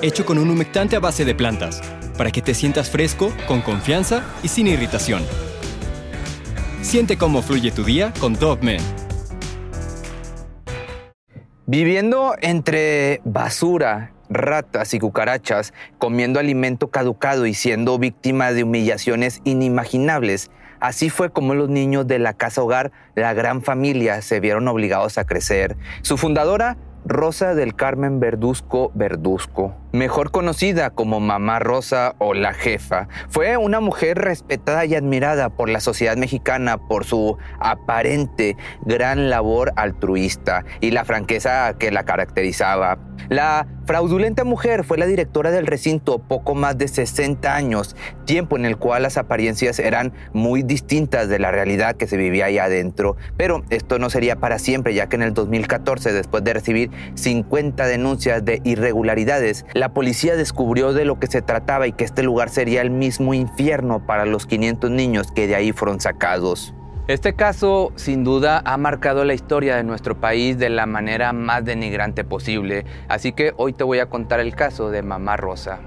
hecho con un humectante a base de plantas, para que te sientas fresco, con confianza y sin irritación. Siente cómo fluye tu día con Dove Viviendo entre basura, ratas y cucarachas, comiendo alimento caducado y siendo víctima de humillaciones inimaginables, Así fue como los niños de la casa hogar, la gran familia, se vieron obligados a crecer. Su fundadora, Rosa del Carmen Verduzco Verduzco, mejor conocida como Mamá Rosa o la jefa, fue una mujer respetada y admirada por la sociedad mexicana por su aparente gran labor altruista y la franqueza que la caracterizaba. La fraudulenta mujer fue la directora del recinto poco más de 60 años, tiempo en el cual las apariencias eran muy distintas de la realidad que se vivía ahí adentro. Pero esto no sería para siempre, ya que en el 2014, después de recibir 50 denuncias de irregularidades, la policía descubrió de lo que se trataba y que este lugar sería el mismo infierno para los 500 niños que de ahí fueron sacados. Este caso sin duda ha marcado la historia de nuestro país de la manera más denigrante posible, así que hoy te voy a contar el caso de Mamá Rosa.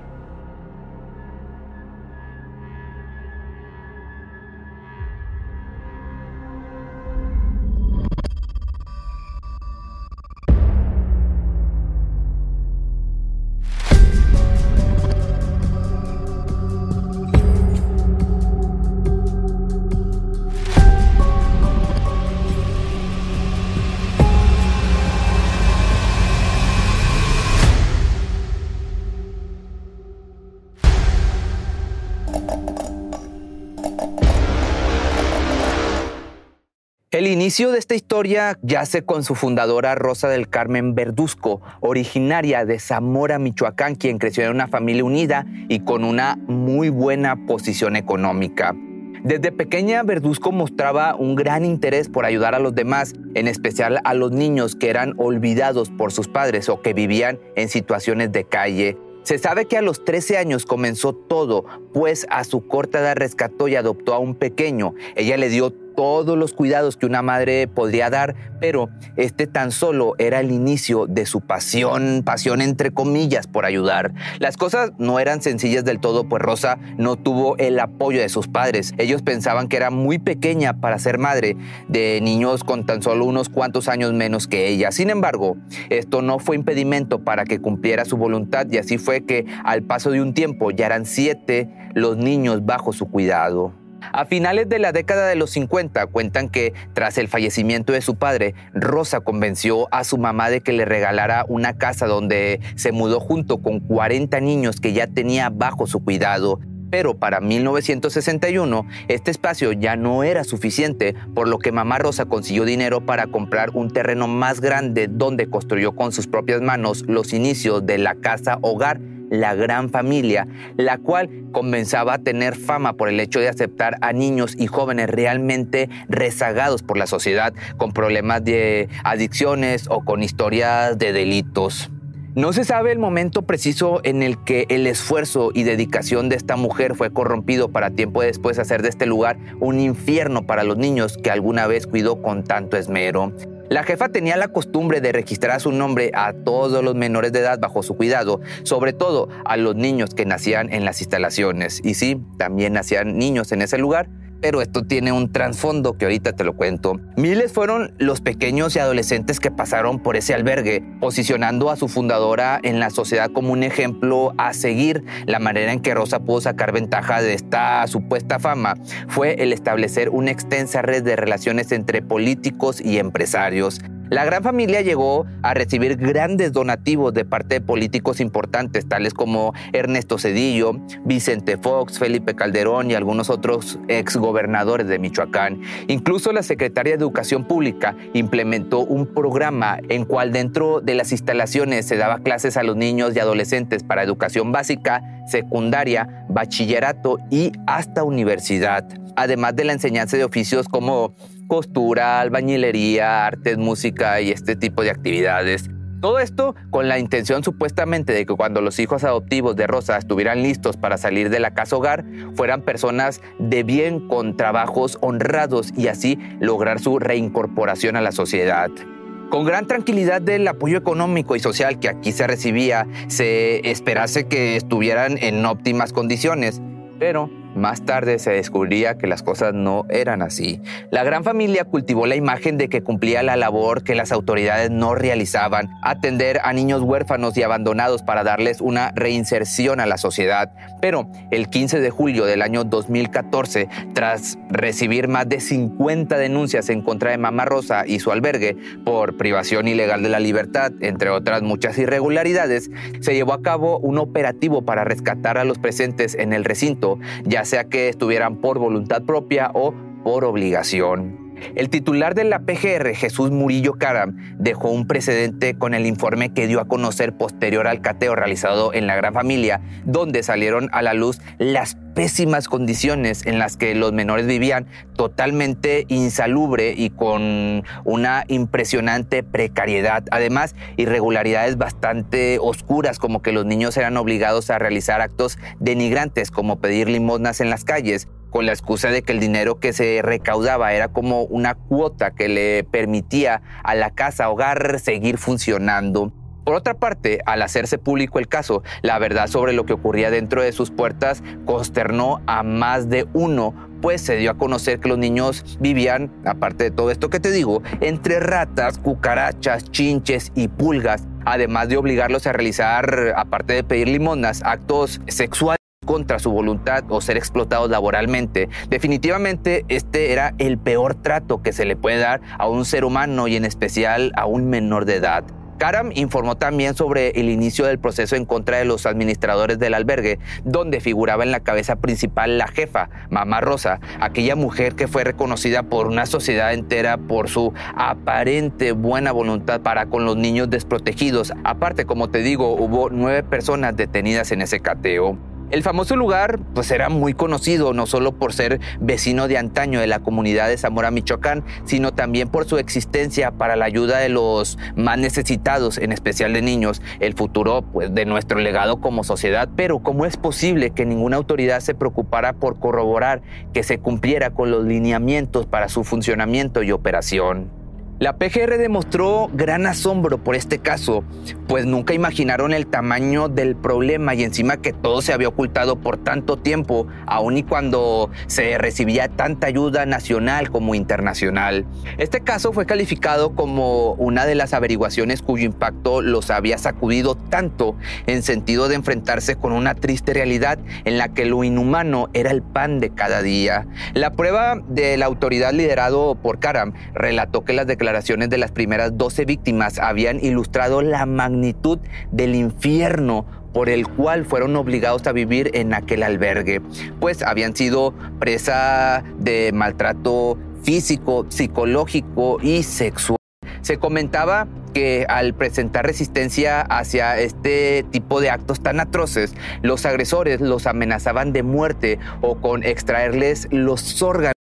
El inicio de esta historia yace con su fundadora Rosa del Carmen Verduzco, originaria de Zamora, Michoacán, quien creció en una familia unida y con una muy buena posición económica. Desde pequeña, Verduzco mostraba un gran interés por ayudar a los demás, en especial a los niños que eran olvidados por sus padres o que vivían en situaciones de calle. Se sabe que a los 13 años comenzó todo, pues a su corta edad rescató y adoptó a un pequeño. Ella le dio todos los cuidados que una madre podría dar, pero este tan solo era el inicio de su pasión, pasión entre comillas, por ayudar. Las cosas no eran sencillas del todo, pues Rosa no tuvo el apoyo de sus padres. Ellos pensaban que era muy pequeña para ser madre de niños con tan solo unos cuantos años menos que ella. Sin embargo, esto no fue impedimento para que cumpliera su voluntad y así fue que al paso de un tiempo ya eran siete los niños bajo su cuidado. A finales de la década de los 50 cuentan que tras el fallecimiento de su padre, Rosa convenció a su mamá de que le regalara una casa donde se mudó junto con 40 niños que ya tenía bajo su cuidado. Pero para 1961 este espacio ya no era suficiente, por lo que mamá Rosa consiguió dinero para comprar un terreno más grande donde construyó con sus propias manos los inicios de la casa hogar la gran familia, la cual comenzaba a tener fama por el hecho de aceptar a niños y jóvenes realmente rezagados por la sociedad, con problemas de adicciones o con historias de delitos. No se sabe el momento preciso en el que el esfuerzo y dedicación de esta mujer fue corrompido para tiempo después hacer de este lugar un infierno para los niños que alguna vez cuidó con tanto esmero. La jefa tenía la costumbre de registrar su nombre a todos los menores de edad bajo su cuidado, sobre todo a los niños que nacían en las instalaciones. Y sí, también nacían niños en ese lugar, pero esto tiene un trasfondo que ahorita te lo cuento. Miles fueron los pequeños y adolescentes que pasaron por ese albergue, posicionando a su fundadora en la sociedad como un ejemplo a seguir. La manera en que Rosa pudo sacar ventaja de esta supuesta fama fue el establecer una extensa red de relaciones entre políticos y empresarios. La gran familia llegó a recibir grandes donativos de parte de políticos importantes, tales como Ernesto Cedillo, Vicente Fox, Felipe Calderón y algunos otros exgobernadores de Michoacán. Incluso la Secretaría de Educación Pública implementó un programa en cual dentro de las instalaciones se daba clases a los niños y adolescentes para educación básica, secundaria, bachillerato y hasta universidad, además de la enseñanza de oficios como costura, albañilería, artes, música y este tipo de actividades. Todo esto con la intención supuestamente de que cuando los hijos adoptivos de Rosa estuvieran listos para salir de la casa hogar, fueran personas de bien con trabajos honrados y así lograr su reincorporación a la sociedad. Con gran tranquilidad del apoyo económico y social que aquí se recibía, se esperase que estuvieran en óptimas condiciones, pero más tarde se descubriría que las cosas no eran así. La gran familia cultivó la imagen de que cumplía la labor que las autoridades no realizaban, atender a niños huérfanos y abandonados para darles una reinserción a la sociedad. Pero el 15 de julio del año 2014, tras recibir más de 50 denuncias en contra de Mamá Rosa y su albergue por privación ilegal de la libertad, entre otras muchas irregularidades, se llevó a cabo un operativo para rescatar a los presentes en el recinto, sea que estuvieran por voluntad propia o por obligación. El titular de la PGR, Jesús Murillo Caram, dejó un precedente con el informe que dio a conocer posterior al cateo realizado en la Gran Familia, donde salieron a la luz las pésimas condiciones en las que los menores vivían, totalmente insalubre y con una impresionante precariedad. Además, irregularidades bastante oscuras, como que los niños eran obligados a realizar actos denigrantes, como pedir limosnas en las calles, con la excusa de que el dinero que se recaudaba era como una cuota que le permitía a la casa hogar seguir funcionando. Por otra parte, al hacerse público el caso, la verdad sobre lo que ocurría dentro de sus puertas consternó a más de uno, pues se dio a conocer que los niños vivían, aparte de todo esto que te digo, entre ratas, cucarachas, chinches y pulgas, además de obligarlos a realizar, aparte de pedir limonas, actos sexuales contra su voluntad o ser explotados laboralmente. Definitivamente este era el peor trato que se le puede dar a un ser humano y en especial a un menor de edad. Karam informó también sobre el inicio del proceso en contra de los administradores del albergue, donde figuraba en la cabeza principal la jefa, Mamá Rosa, aquella mujer que fue reconocida por una sociedad entera por su aparente buena voluntad para con los niños desprotegidos. Aparte, como te digo, hubo nueve personas detenidas en ese cateo. El famoso lugar pues era muy conocido no solo por ser vecino de antaño de la comunidad de Zamora, Michoacán, sino también por su existencia para la ayuda de los más necesitados, en especial de niños, el futuro pues de nuestro legado como sociedad, pero ¿cómo es posible que ninguna autoridad se preocupara por corroborar que se cumpliera con los lineamientos para su funcionamiento y operación? La PGR demostró gran asombro por este caso, pues nunca imaginaron el tamaño del problema y encima que todo se había ocultado por tanto tiempo, aun y cuando se recibía tanta ayuda nacional como internacional. Este caso fue calificado como una de las averiguaciones cuyo impacto los había sacudido tanto en sentido de enfrentarse con una triste realidad en la que lo inhumano era el pan de cada día. La prueba de la autoridad liderado por Karam relató que las declaraciones de las primeras 12 víctimas habían ilustrado la magnitud del infierno por el cual fueron obligados a vivir en aquel albergue, pues habían sido presa de maltrato físico, psicológico y sexual. Se comentaba que al presentar resistencia hacia este tipo de actos tan atroces, los agresores los amenazaban de muerte o con extraerles los órganos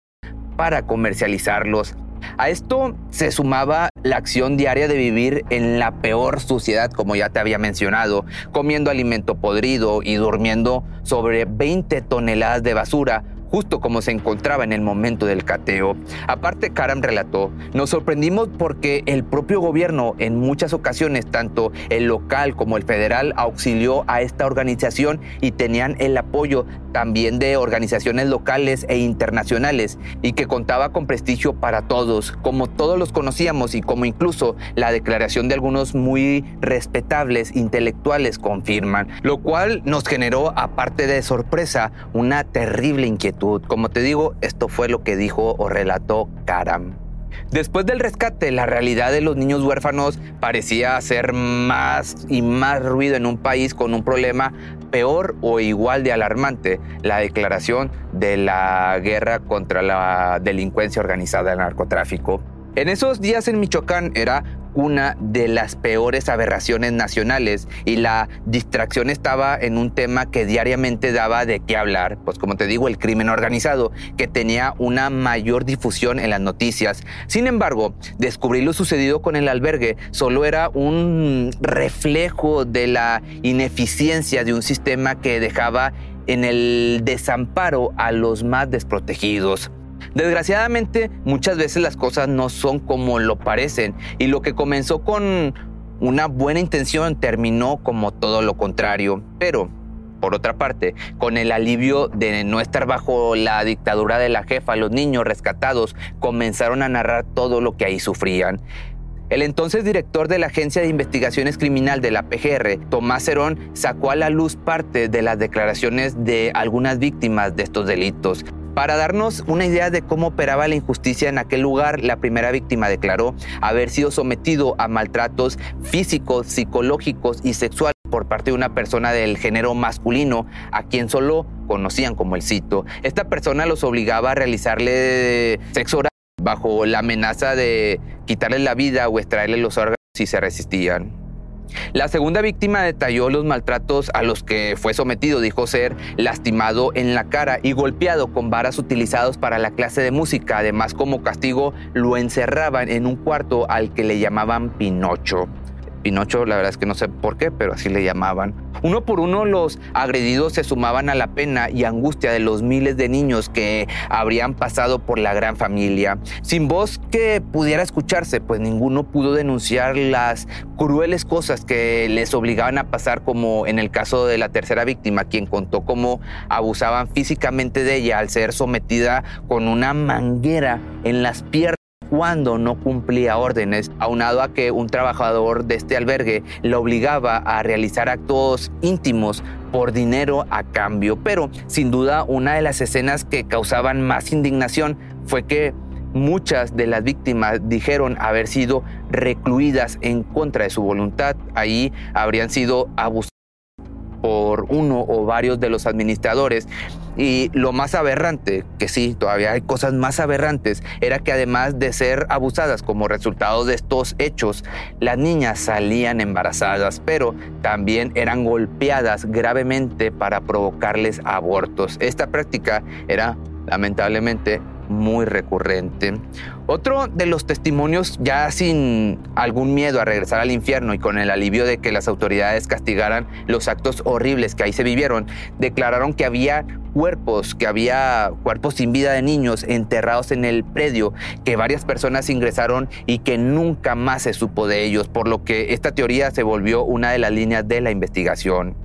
para comercializarlos. A esto se sumaba la acción diaria de vivir en la peor suciedad, como ya te había mencionado, comiendo alimento podrido y durmiendo sobre 20 toneladas de basura justo como se encontraba en el momento del cateo. Aparte, Karam relató, nos sorprendimos porque el propio gobierno en muchas ocasiones, tanto el local como el federal, auxilió a esta organización y tenían el apoyo también de organizaciones locales e internacionales y que contaba con prestigio para todos, como todos los conocíamos y como incluso la declaración de algunos muy respetables intelectuales confirman, lo cual nos generó, aparte de sorpresa, una terrible inquietud. Como te digo, esto fue lo que dijo o relató Karam. Después del rescate, la realidad de los niños huérfanos parecía hacer más y más ruido en un país con un problema peor o igual de alarmante, la declaración de la guerra contra la delincuencia organizada del narcotráfico. En esos días en Michoacán era una de las peores aberraciones nacionales y la distracción estaba en un tema que diariamente daba de qué hablar, pues como te digo, el crimen organizado, que tenía una mayor difusión en las noticias. Sin embargo, descubrir lo sucedido con el albergue solo era un reflejo de la ineficiencia de un sistema que dejaba en el desamparo a los más desprotegidos. Desgraciadamente, muchas veces las cosas no son como lo parecen y lo que comenzó con una buena intención terminó como todo lo contrario. Pero, por otra parte, con el alivio de no estar bajo la dictadura de la jefa, los niños rescatados comenzaron a narrar todo lo que ahí sufrían. El entonces director de la Agencia de Investigaciones Criminal de la PGR, Tomás Herón, sacó a la luz parte de las declaraciones de algunas víctimas de estos delitos. Para darnos una idea de cómo operaba la injusticia en aquel lugar, la primera víctima declaró haber sido sometido a maltratos físicos, psicológicos y sexuales por parte de una persona del género masculino, a quien solo conocían como el cito. Esta persona los obligaba a realizarle sexo oral bajo la amenaza de quitarle la vida o extraerle los órganos si se resistían. La segunda víctima detalló los maltratos a los que fue sometido, dijo ser lastimado en la cara y golpeado con varas utilizados para la clase de música. Además, como castigo, lo encerraban en un cuarto al que le llamaban Pinocho. Pinocho, la verdad es que no sé por qué, pero así le llamaban. Uno por uno los agredidos se sumaban a la pena y angustia de los miles de niños que habrían pasado por la gran familia. Sin voz que pudiera escucharse, pues ninguno pudo denunciar las crueles cosas que les obligaban a pasar, como en el caso de la tercera víctima, quien contó cómo abusaban físicamente de ella al ser sometida con una manguera en las piernas cuando no cumplía órdenes, aunado a que un trabajador de este albergue le obligaba a realizar actos íntimos por dinero a cambio. Pero sin duda una de las escenas que causaban más indignación fue que muchas de las víctimas dijeron haber sido recluidas en contra de su voluntad. Ahí habrían sido abusadas por uno o varios de los administradores. Y lo más aberrante, que sí, todavía hay cosas más aberrantes, era que además de ser abusadas como resultado de estos hechos, las niñas salían embarazadas, pero también eran golpeadas gravemente para provocarles abortos. Esta práctica era lamentablemente muy recurrente. Otro de los testimonios, ya sin algún miedo a regresar al infierno y con el alivio de que las autoridades castigaran los actos horribles que ahí se vivieron, declararon que había cuerpos, que había cuerpos sin vida de niños enterrados en el predio, que varias personas ingresaron y que nunca más se supo de ellos, por lo que esta teoría se volvió una de las líneas de la investigación.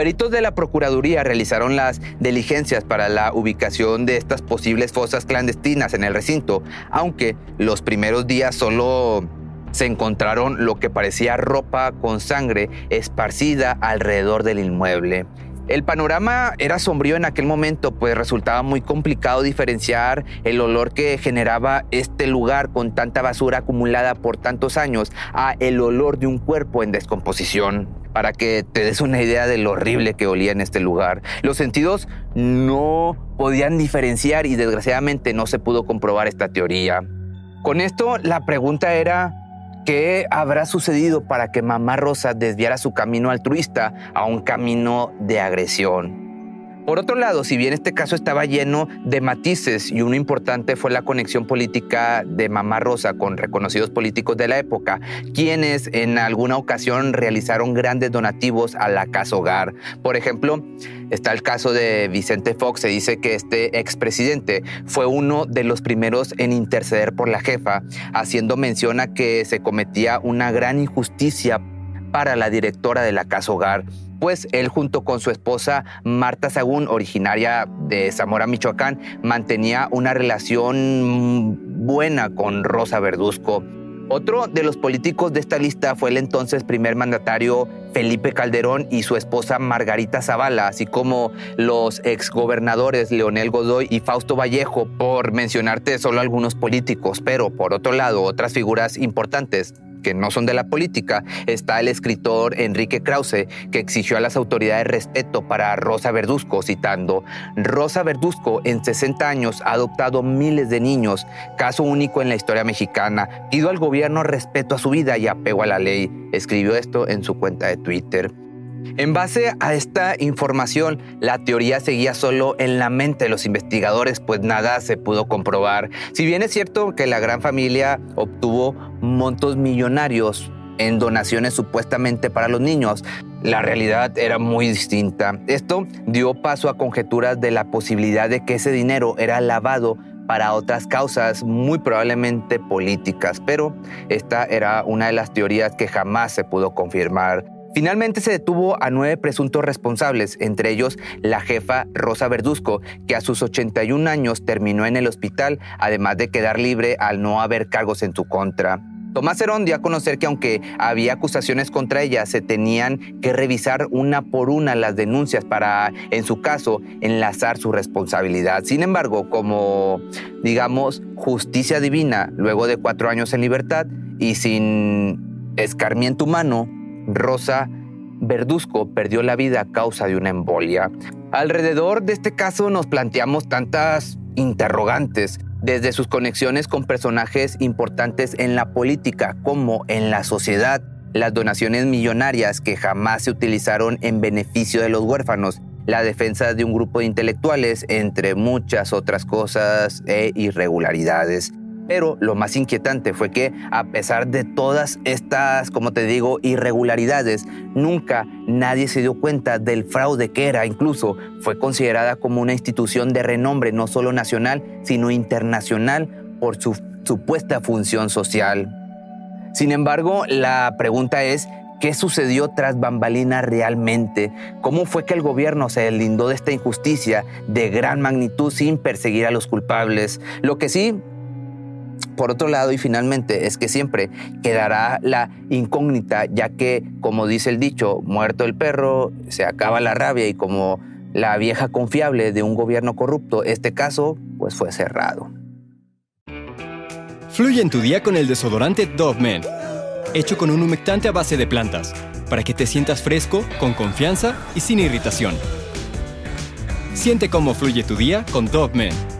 Peritos de la Procuraduría realizaron las diligencias para la ubicación de estas posibles fosas clandestinas en el recinto, aunque los primeros días solo se encontraron lo que parecía ropa con sangre esparcida alrededor del inmueble. El panorama era sombrío en aquel momento, pues resultaba muy complicado diferenciar el olor que generaba este lugar con tanta basura acumulada por tantos años a el olor de un cuerpo en descomposición para que te des una idea de lo horrible que olía en este lugar. Los sentidos no podían diferenciar y desgraciadamente no se pudo comprobar esta teoría. Con esto la pregunta era, ¿qué habrá sucedido para que Mamá Rosa desviara su camino altruista a un camino de agresión? Por otro lado, si bien este caso estaba lleno de matices y uno importante fue la conexión política de Mamá Rosa con reconocidos políticos de la época, quienes en alguna ocasión realizaron grandes donativos a la casa hogar. Por ejemplo, está el caso de Vicente Fox, se dice que este expresidente fue uno de los primeros en interceder por la jefa, haciendo mención a que se cometía una gran injusticia para la directora de la casa hogar pues él junto con su esposa Marta Sagún, originaria de Zamora, Michoacán, mantenía una relación buena con Rosa Verduzco. Otro de los políticos de esta lista fue el entonces primer mandatario Felipe Calderón y su esposa Margarita Zavala, así como los exgobernadores Leonel Godoy y Fausto Vallejo, por mencionarte solo algunos políticos, pero por otro lado otras figuras importantes que no son de la política, está el escritor Enrique Krause, que exigió a las autoridades respeto para Rosa Verduzco, citando, Rosa Verduzco en 60 años ha adoptado miles de niños, caso único en la historia mexicana. Pido al gobierno respeto a su vida y apego a la ley. Escribió esto en su cuenta de Twitter. En base a esta información, la teoría seguía solo en la mente de los investigadores, pues nada se pudo comprobar. Si bien es cierto que la gran familia obtuvo montos millonarios en donaciones supuestamente para los niños, la realidad era muy distinta. Esto dio paso a conjeturas de la posibilidad de que ese dinero era lavado para otras causas, muy probablemente políticas, pero esta era una de las teorías que jamás se pudo confirmar. Finalmente se detuvo a nueve presuntos responsables, entre ellos la jefa Rosa Verduzco, que a sus 81 años terminó en el hospital, además de quedar libre al no haber cargos en su contra. Tomás Herón dio a conocer que aunque había acusaciones contra ella, se tenían que revisar una por una las denuncias para, en su caso, enlazar su responsabilidad. Sin embargo, como, digamos, justicia divina, luego de cuatro años en libertad y sin escarmiento humano, Rosa Verduzco perdió la vida a causa de una embolia. Alrededor de este caso nos planteamos tantas interrogantes, desde sus conexiones con personajes importantes en la política como en la sociedad, las donaciones millonarias que jamás se utilizaron en beneficio de los huérfanos, la defensa de un grupo de intelectuales, entre muchas otras cosas e irregularidades. Pero lo más inquietante fue que a pesar de todas estas, como te digo, irregularidades, nunca nadie se dio cuenta del fraude que era. Incluso fue considerada como una institución de renombre no solo nacional, sino internacional por su supuesta función social. Sin embargo, la pregunta es, ¿Qué sucedió tras bambalina realmente? ¿Cómo fue que el gobierno se deslindó de esta injusticia de gran magnitud sin perseguir a los culpables? Lo que sí por otro lado, y finalmente, es que siempre quedará la incógnita, ya que, como dice el dicho, muerto el perro, se acaba la rabia y como la vieja confiable de un gobierno corrupto, este caso pues fue cerrado. Fluye en tu día con el desodorante Dove Men, hecho con un humectante a base de plantas, para que te sientas fresco, con confianza y sin irritación. Siente cómo fluye tu día con Dove Men.